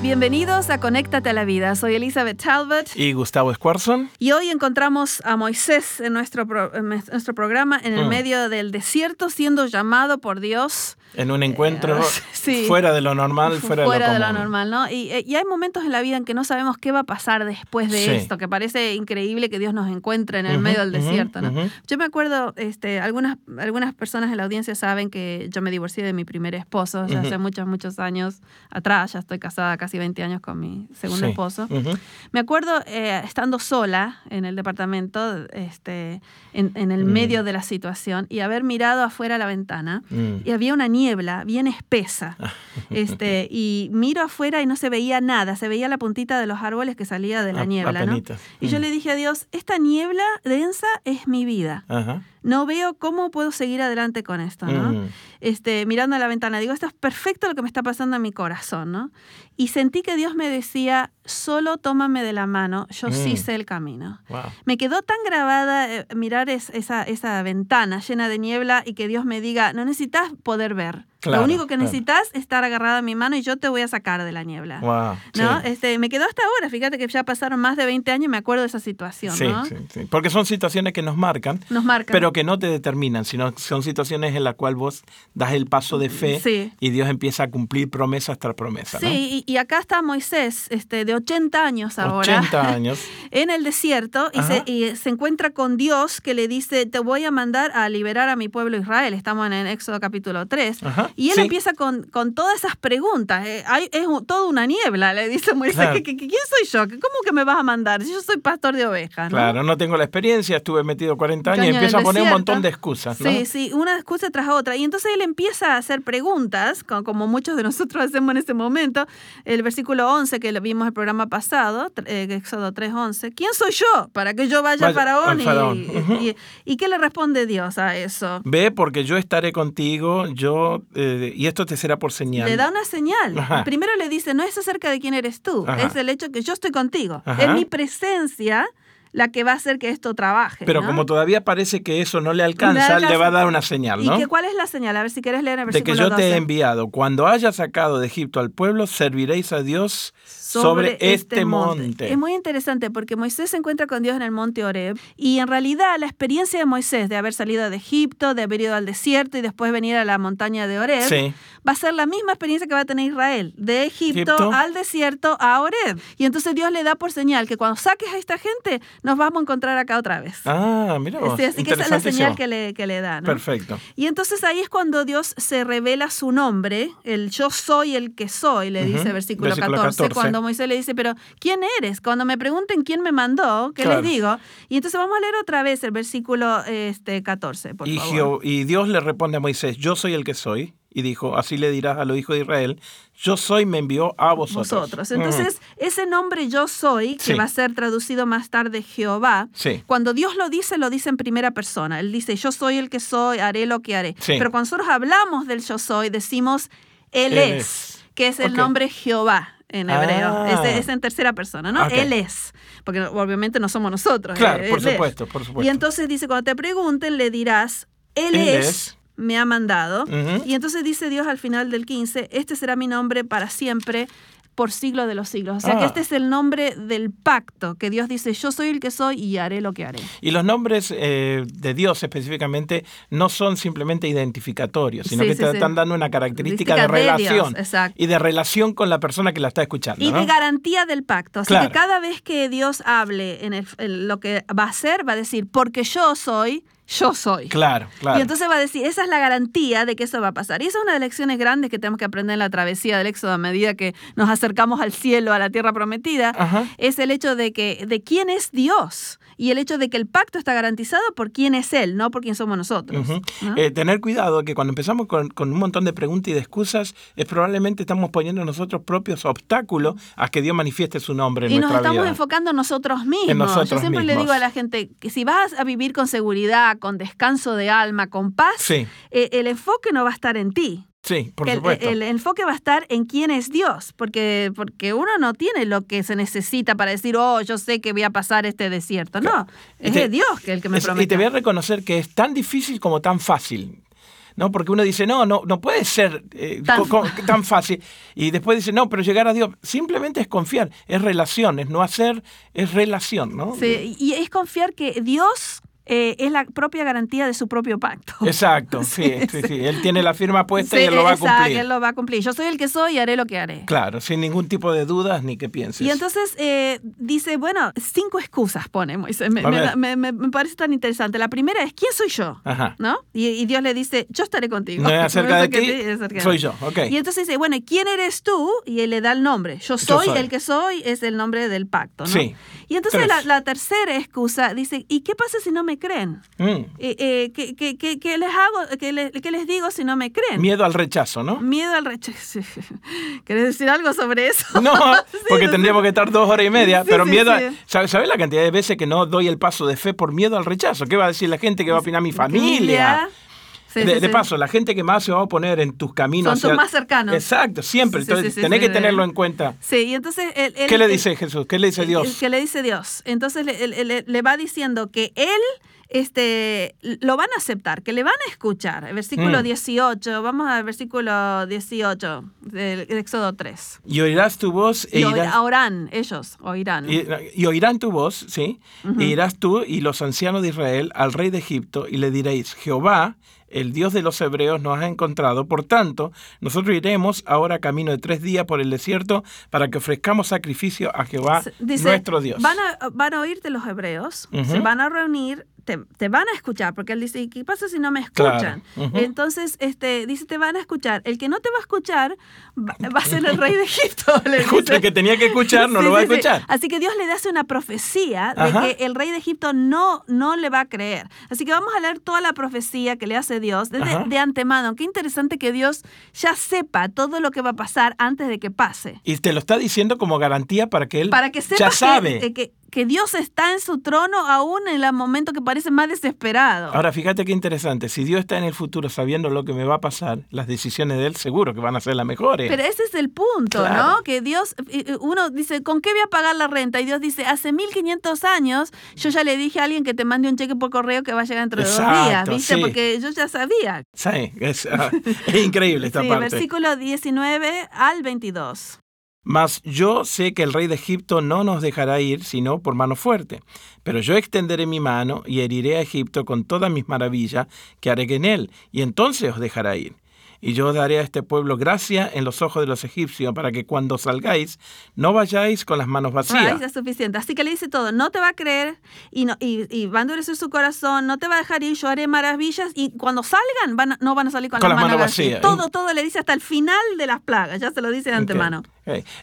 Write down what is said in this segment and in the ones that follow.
Bienvenidos a Conéctate a la Vida. Soy Elizabeth Talbot. Y Gustavo Squarson. Y hoy encontramos a Moisés en nuestro, pro- en nuestro programa en el Mm. medio del desierto, siendo llamado por Dios. En un encuentro Eh, sí. fuera de lo normal, fuera, fuera de de lo lo común. normal, ¿no? Y, eh, y hay momentos en la vida en que no sabemos qué va a pasar después de Sí. esto, que parece increíble que Dios nos encuentre en el Ujú, medio del desierto, ¿no? ujú. Yo me acuerdo, este, algunas, algunas personas en la audiencia saben que yo me divorcié de mi primer esposo o sea, hace muchos, muchos años atrás. Ya estoy casada casi 20 años con mi segundo Sí. esposo. Me acuerdo eh, estando sola en el departamento, este, en, en el Mm. medio de la situación, y haber mirado afuera a la ventana Mm. y había una niebla bien espesa. este, y miro afuera y no se veía nada, se veía la puntita de los árboles que salía de la A- niebla, ¿no? Y yo Mm. le dije a Dios, esta niebla densa es mi vida. Ajá. No veo cómo puedo seguir adelante con esto, ¿no? Mm. este, mirando a la ventana. Digo, esto es perfecto lo que me está pasando en mi corazón, ¿no? Y sentí que Dios me decía, solo tómame de la mano, yo sí Mm. sé el camino. Wow. Me quedó tan grabada eh, mirar es- esa, esa ventana llena de niebla y que Dios me diga, no necesitas poder ver. Claro, lo único que claro. necesitas es estar agarrada a mi mano y yo te voy a sacar de la niebla. Wow. ¿No? Sí. Este, me quedó hasta ahora, fíjate que ya pasaron más de 20 años y me acuerdo de esa situación, Sí, ¿no? sí, sí. Porque son situaciones que nos marcan, Nos marca. pero que no te determinan, sino son situaciones en las cuales vos das el paso de fe Sí. y Dios empieza a cumplir promesas tras promesas. ¿no? Sí, y, y acá está Moisés, este, de 80 años ahora. 80 años. en el desierto y se, y se encuentra con Dios que le dice, te voy a mandar a liberar a mi pueblo Israel. Estamos en el Éxodo capítulo 3. Ajá, Y él sí. empieza con, con todas esas preguntas. Eh, hay, es un- toda una niebla, le dice Moisés. Claro. ¿Qué- qué- qué- ¿Quién soy yo? ¿Cómo que me vas a mandar? Yo soy pastor de ovejas. ¿no? Claro, no tengo la experiencia, estuve metido 40 años y empieza a poner un montón de excusas. ¿no? Sí, sí, una excusa tras otra. Y entonces él empieza a hacer preguntas, co- como muchos de nosotros hacemos en este momento. El versículo 11 que lo vimos el programa pasado, tr- eh, Éxodo 3.11. ¿Quién soy yo para que yo vaya, Vaya a Faraón? al faraón. y, Ujú. y- y qué le responde Dios a eso? Ve, porque yo estaré contigo, yo eh, y esto te será por señal. Le da una señal. Ajá. Primero le dice, no es acerca de quién eres tú, Ajá. es el hecho que yo estoy contigo. Ajá. Es mi presencia la que va a hacer que esto trabaje. Pero ¿no? como todavía parece que eso no le alcanza, alcanza. le va a dar una señal, ¿Y ¿no? que, cuál es la señal? A ver si quieres leer el De versículo que yo te he 12. enviado. Cuando haya sacado de Egipto al pueblo, serviréis a Dios sobre, este monte. Es muy interesante porque Moisés se encuentra con Dios en el monte Oreb y en realidad la experiencia de Moisés de haber salido de Egipto, de haber ido al desierto y después venir a la montaña de Oreb, Sí. va a ser la misma experiencia que va a tener Israel, de Egipto, Egipto. al desierto a Oreb. Y entonces Dios le da por señal que cuando saques a esta gente nos vamos a encontrar acá otra vez. Ah, mira vos. Sí, así que esa es la señal que le, que le da. ¿no? Perfecto. Y entonces ahí es cuando Dios se revela su nombre, el yo soy el que soy, le dice versículo, versículo 14, 14. cuando Moisés le dice, pero ¿quién eres? Cuando me pregunten quién me mandó, ¿qué Claro. les digo? Y entonces vamos a leer otra vez el versículo este, 14, por Y, favor. Y Dios le responde a Moisés, yo soy el que soy. Y dijo, así le dirás a los hijos de Israel, yo soy, me envió a vosotros. Vosotros. Mm. Entonces, ese nombre yo soy, que Sí. va a ser traducido más tarde Jehová, Sí. cuando Dios lo dice, lo dice en primera persona. Él dice, yo soy el que soy, haré lo que haré. Sí. Pero cuando nosotros hablamos del yo soy, decimos, Él, Él es, es. que es el Ok. nombre Jehová en hebreo. Ah. Es, es en tercera persona, ¿no? Ok. Él es. Porque obviamente no somos nosotros. Claro, Él por es. supuesto, por supuesto. Y entonces dice, cuando te pregunten, le dirás, Él, es, es. Me ha mandado. Y entonces dice Dios al final del 15, este será mi nombre para siempre, por siglo de los siglos. O sea que Ah. este es el nombre del pacto, que Dios dice, yo soy el que soy y haré lo que haré. Y los nombres eh, de Dios específicamente no son simplemente identificatorios, sino Sí, que sí, te sí. están dando una característica de Dios, relación. exacto. y de relación con la persona que la está escuchando. Y ¿no? de garantía del pacto. Así Claro. que cada vez que Dios hable en, el- en lo que va a hacer, va a decir, porque yo soy, yo soy. Claro, claro. Y entonces va a decir, esa es la garantía de que eso va a pasar. Y esa es una de las lecciones grandes que tenemos que aprender en la travesía del Éxodo a medida que nos acercamos al cielo, a la tierra prometida, Ajá. es el hecho de que de quién es Dios y el hecho de que el pacto está garantizado por quién es Él, no por quién somos nosotros. Eh, tener cuidado que cuando empezamos con, con un montón de preguntas y de excusas, es probablemente estamos poniendo nosotros propios obstáculos a que Dios manifieste su nombre en y nos estamos vida. enfocando en nosotros mismos. En nosotros Yo siempre le digo a la gente que si vas a vivir con seguridad, con descanso de alma, con paz, Sí, eh, el enfoque no va a estar en ti. sí, por el, supuesto. el enfoque va a estar en quién es Dios, porque, porque uno no tiene lo que se necesita para decir, oh, yo sé que voy a pasar este desierto. No, es te- de Dios que el que me promete. y te voy a reconocer que es tan difícil como tan fácil. ¿no? Porque uno dice, no, no, no puede ser eh, Tan tan fácil. Y después dice, no, pero llegar a Dios simplemente es confiar, es relación, es no hacer, es relación, ¿no? Sí, y es confiar que Dios eh, es la propia garantía de su propio pacto. Exacto, sí, sí, sí, Él tiene la firma puesta y Él lo va a cumplir. Él lo va a cumplir. Yo soy el que soy y haré lo que haré. Claro, sin ningún tipo de dudas ni que pienses. Y entonces eh, dice, bueno, cinco excusas pone Moisés. Me, me me- parece tan interesante. La primera es, ¿quién soy yo? Ajá. ¿No? Y, y Dios le dice, yo estaré contigo. No es acerca de ti, es acerca de soy yo, ok. Y entonces dice, bueno, ¿y ¿quién eres tú? Y él le da el nombre. Yo soy, soy. el que soy, es el nombre del pacto, ¿no? Sí. Y entonces la tercera excusa dice, ¿y qué pasa si no me creen? Mm, Eh, eh, ¿qué, qué- qué- qué les hago? ¿Qué, le- qué les digo si no me creen? Miedo al rechazo, ¿no? Miedo al rechazo. ¿Querés decir algo sobre eso? No, Sí, porque tendríamos que estar dos horas y media, pero miedo, a- ¿sabes ¿sabes la cantidad de veces que no doy el paso de fe por miedo al rechazo? ¿Qué va a decir la gente que va a opinar mi familia? Sí, de, sí, de sí. paso, la gente que más se va a oponer en tus caminos. Son tus más cercanos. Exacto, siempre. Entonces, tenés que tenerlo en cuenta. Sí, y entonces él, él- ¿Qué le él- dice Jesús? ¿Qué le dice Dios? ¿Qué le dice Dios? Entonces le, le va diciendo que él este, lo van a aceptar, que le van a escuchar. El versículo Mm. 18, vamos al versículo 18 del Éxodo 3. Y oirás tu voz e Y oirán, ellos oirán. Y, y oirán tu voz, ¿sí? E irás tú y los ancianos de Israel al rey de Egipto y le diréis, Jehová, el Dios de los hebreos, nos ha encontrado. Por tanto, nosotros iremos ahora camino de tres días por el desierto para que ofrezcamos sacrificio a Jehová, dice, nuestro Dios. Van a, van a oírte los hebreos, se van a reunir, te, te van a escuchar, porque él dice, ¿y qué pasa si no me escuchan? Claro. Entonces, este, dice, te van a escuchar. El que no te va a escuchar va, va a ser el rey de Egipto. le Escucha, el que tenía que escuchar no Sí, lo va a sí. escuchar. Así que Dios le hace una profecía de que el rey de Egipto no, no le va a creer. Así que vamos a leer toda la profecía que le hace Dios desde de antemano. Qué interesante que Dios ya sepa todo lo que va a pasar antes de que pase Y te lo está diciendo como garantía para que él para que ya sepas sabe. que, eh, que- que Dios está en su trono aún en el momento que parece más desesperado. Ahora, fíjate qué interesante. Si Dios está en el futuro sabiendo lo que me va a pasar, las decisiones de Él seguro que van a ser las mejores. Pero ese es el punto, Claro. ¿no? Que Dios, eh, eh, uno dice, ¿con qué voy a pagar la renta? Y Dios dice, hace 1500 años yo ya le dije a alguien que te mande un cheque por correo que va a llegar dentro de dos días, Exacto, ¿viste? sí. Porque yo ya sabía. Sí, es, ah, es increíble esta Sí, parte. versículo 19 al 22. Mas yo sé que el rey de Egipto no nos dejará ir sino por mano fuerte. Pero yo extenderé mi mano y heriré a Egipto con todas mis maravillas que haré en él, y entonces os dejará ir. Y yo daré a este pueblo gracia en los ojos de los egipcios, para que cuando salgáis no vayáis con las manos vacías. ya es suficiente. Así que le dice todo, no te va a creer y, no, y, y va a endurecer su corazón, no te va a dejar ir, yo haré maravillas y cuando salgan van a- no van a salir con, Con las las manos manos vacías. vacías. Todo, todo le dice hasta el final de las plagas, ya se lo dice de antemano.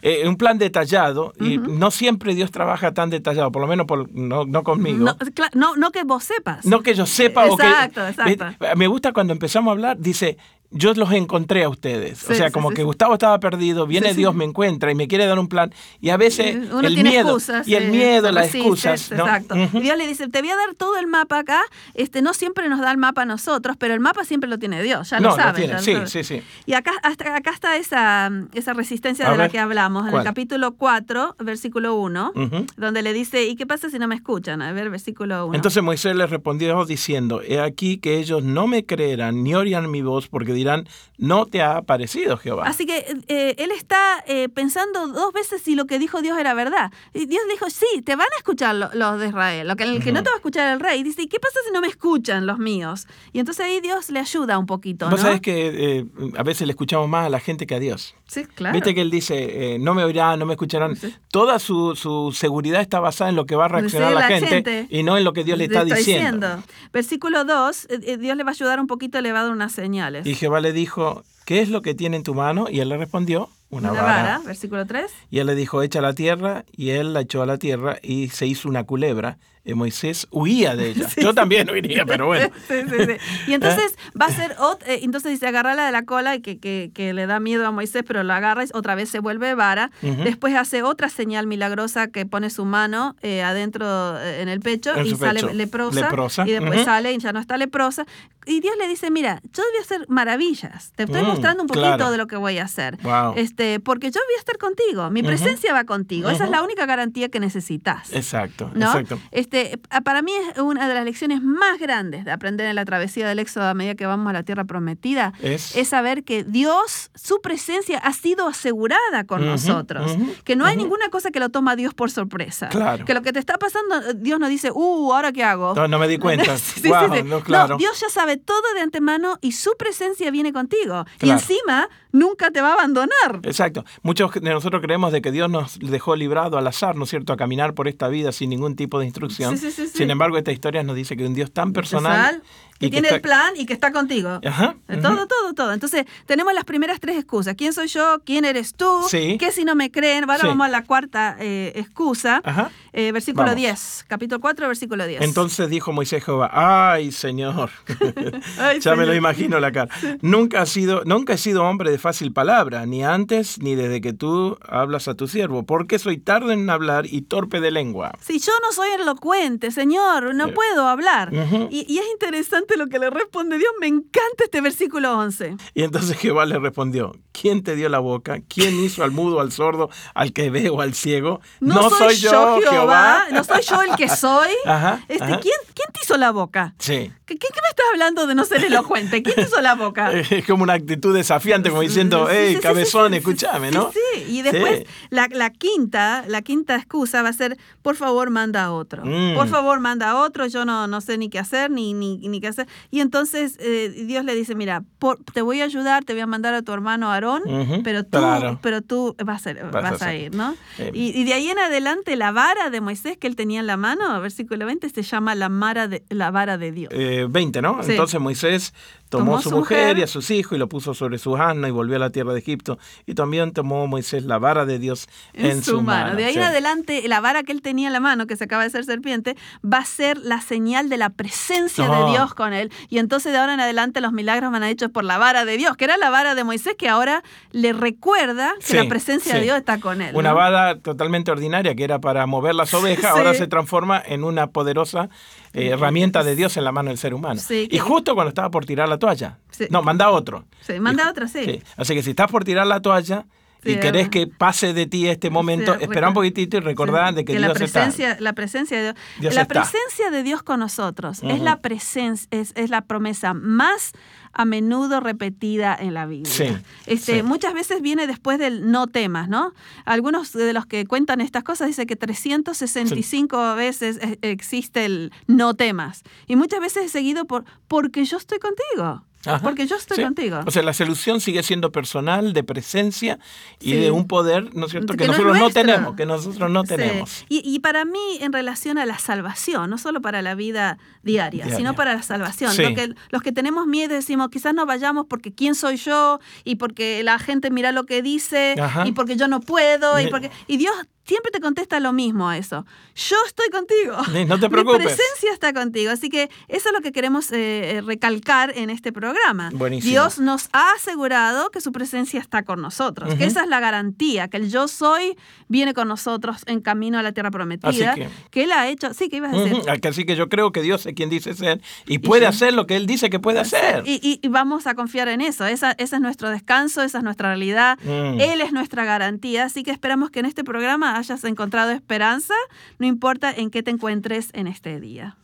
Eh, un plan detallado, y no siempre Dios trabaja tan detallado, por lo menos por- no, no conmigo. No, no, no que vos sepas. No que yo sepa o que... Exacto, exacto. ¿Ves? Me gusta cuando empezamos a hablar, dice, yo los encontré a ustedes. o sea, sí, como sí, que. Gustavo estaba perdido, viene. Dios, me encuentra y me quiere dar un plan. Y a veces Uno el tiene miedo... excusas. y el eh, miedo, las excusas. ¿no? Exacto. Dios le dice, te voy a dar todo el mapa acá. Este, no siempre nos da el mapa a nosotros, pero el mapa siempre lo tiene Dios, ya No, lo lo sabes. tiene, ya lo sí, sí, sí. Y acá, hasta, acá está esa, esa resistencia A de la que hablamos, en el capítulo 4, versículo 1, Ujú. donde le dice, ¿y qué pasa si no me escuchan? A ver, versículo 1. Entonces Moisés le respondió diciendo, he aquí que ellos no me creerán ni oirán mi voz porque dirán, no te ha aparecido Jehová. Así que eh, él está eh, pensando dos veces si lo que dijo Dios era verdad. Y Dios dijo, sí, te van a escuchar lo- los de Israel. Lo que, el que no te va a escuchar el rey. Dice, ¿y qué pasa si no me escuchan los míos? Y entonces ahí Dios le ayuda un poquito, Vos ¿no? sabés que eh, a veces le escuchamos más a la gente que a Dios. Sí, claro. Viste que él dice, eh, no me oirán, no me escucharán. Toda su, su seguridad está basada en lo que va a reaccionar Sí, la, la gente, gente. y no en lo que Dios le está, diciendo. Versículo 2, eh, eh, Dios le va a ayudar un poquito, le va a dar unas señales. Y Jehová le dijo, ¿qué es lo que tiene en tu mano? Y él le respondió, una, Una vara. vara, versículo 3. Y él le dijo, echa a la tierra, y él la echó a la tierra y se hizo una culebra. Y Moisés huía de ella. Yo también huiría, pero bueno. Sí, sí, sí. Y entonces va a ser, eh, entonces dice, agarrarla de la cola y que, que, que le da miedo a Moisés, pero lo agarra y otra vez se vuelve vara. Después hace otra señal milagrosa que pone su mano eh, adentro eh, en el pecho En y sale leprosa, Leprosa. Y después sale y ya no está leprosa. Y Dios le dice, mira, yo voy a hacer maravillas. Te estoy Mm, mostrando un poquito claro. de lo que voy a hacer. Wow. Este, porque yo voy a estar contigo. Mi presencia va contigo. Esa es la única garantía que necesitas. Exacto, ¿no? exacto. Este, a- para mí es una de las lecciones más grandes de aprender en la travesía del Éxodo a medida que vamos a la tierra prometida, Es- es saber que Dios, su presencia ha sido asegurada con nosotros, que no hay ninguna cosa que lo toma a Dios por sorpresa, Claro. que lo que te está pasando, Dios no dice, uh, ¿ahora qué hago? No, no me di cuenta. Sí, sí, Wow, sí. no, claro. Dios ya sabe todo de antemano y su presencia viene contigo. Y encima nunca te va a abandonar. Exacto. Muchos de nosotros creemos de que Dios nos dejó librado al azar, ¿no es cierto?, a caminar por esta vida sin ningún tipo de instrucción. Sí, sí, sí, sí. Sin embargo, esta historia nos dice que un Dios tan personal que y tiene está- el plan y que está contigo. Ajá, Eh. Todo, todo, todo. Entonces, tenemos las primeras tres excusas. ¿Quién soy yo? ¿Quién eres tú? Sí. ¿Qué si no me creen? Ahora Sí. vamos a la cuarta eh, excusa. Ajá. Eh, versículo Vamos. 10. Capítulo 4, versículo 10. Entonces dijo Moisés Jehová, ay Señor, Ay, ya me lo imagino la cara. Nunca, ha sido, nunca he sido hombre de fácil palabra, ni antes ni desde que tú hablas a tu siervo, porque soy tardo en hablar y torpe de lengua. Si yo no soy elocuente, Señor, no Eh, puedo hablar. y es interesante lo que le responde Dios. Me encanta este versículo 11. Y entonces Jehová le respondió, ¿quién te dio la boca? ¿Quién hizo al mudo, al sordo, al que ve o al ciego? No, soy, yo, Jehová. No soy yo el que soy. Ajá, Este, ajá. ¿quién, ¿Quién te hizo la boca? Sí. ¿Qué, qué- qué estás hablando de no ser elocuente? ¿Quién hizo la boca? Es como una actitud desafiante, como diciendo, hey, sí, sí, cabezón, sí, escúchame, ¿no? Sí, y después la, la quinta, la quinta excusa va a ser, por favor, manda a otro. Mm. Por favor, manda a otro, yo no, no sé ni qué hacer, ni, ni, ni qué hacer. Y entonces eh, Dios le dice, mira, por- te voy a ayudar, te voy a mandar a tu hermano Aarón, pero, tú, claro. pero tú vas a, Vas vas a ir, ¿no? Eh. Y, y de ahí en adelante la vara de Moisés que él tenía en la mano, versículo 20, se llama la, mara de, la vara de Dios. Eh, 20, ¿no? Sí. Entonces Moisés tomó, Tomó su su mujer, mujer. y a sus hijos y lo puso sobre su asno y volvió a la tierra de Egipto. Y también tomó Moisés la vara de Dios en, su mano. De ahí Sí. en adelante, la vara que él tenía en la mano, que se acaba de ser serpiente, va a ser la señal de la presencia de Dios con él. Y entonces de ahora en adelante los milagros van a hechos por la vara de Dios, que era la vara de Moisés, que ahora le recuerda que Sí, la presencia de Dios está con él. Una ¿no? vara totalmente ordinaria que era para mover las ovejas, ahora se transforma en una poderosa eh, herramienta de Dios en la mano del ser humano. Sí, y justo cuando estaba por tirar la toalla. Sí. No, manda otro. Sí, manda Y- otra, sí. Así que si estás por tirar la toalla y Sí, querés que pase de ti este momento, Sí, espera un poquitito y recordá Sí, de que, la Dios está. presencia, la presencia de Dios, Dios la está. presencia de Dios con nosotros es la presencia, es, es la promesa más a menudo repetida en la Biblia. Sí, este, sí. Muchas veces viene después del no temas, ¿no? Algunos de los que cuentan estas cosas dicen que 365 veces e- existe el no temas. Y muchas veces es seguido por porque yo estoy contigo. Ajá. Porque yo estoy Sí. contigo. O sea, la solución sigue siendo personal, de presencia y Sí. de un poder, ¿no es cierto?, Que nosotros no tenemos, que nosotros no Sí. tenemos. Y, y para mí, en relación a la salvación, no solo para la vida diaria, Diaria. sino para la salvación. Lo que- los que tenemos miedo decimos, quizás no vayamos porque quién soy yo y porque la gente mira lo que dice Ajá. y porque yo no puedo y porque y Dios siempre te contesta lo mismo a eso. Yo estoy contigo. No te preocupes. Mi presencia está contigo. Así que eso es lo que queremos eh, eh, recalcar en este programa. Buenísimo. Dios nos ha asegurado que su presencia está con nosotros, que esa es la garantía, que el yo soy viene con nosotros en camino a la tierra prometida, Así que- que él ha hecho, sí, que ibas a decir. Así que yo creo que Dios es quien dice ser y puede hacer lo que Él dice que puede hacer. Y, y- y vamos a confiar en eso. Esa, ese es nuestro descanso, esa es nuestra realidad. Mm. Él es nuestra garantía. Así que esperamos que en este programa hayas encontrado esperanza, no importa en qué te encuentres en este día.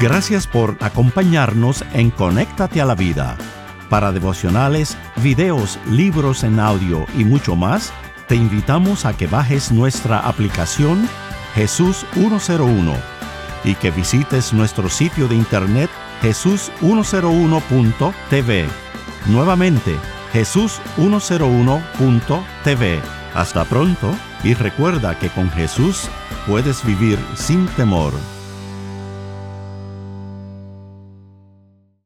Gracias por acompañarnos en Conéctate a la Vida. Para devocionales, videos, libros en audio y mucho más, te invitamos a que bajes nuestra aplicación Jesús 101 y que visites nuestro sitio de internet jesús101.tv. Nuevamente, jesús101.tv. Hasta pronto y recuerda que con Jesús puedes vivir sin temor.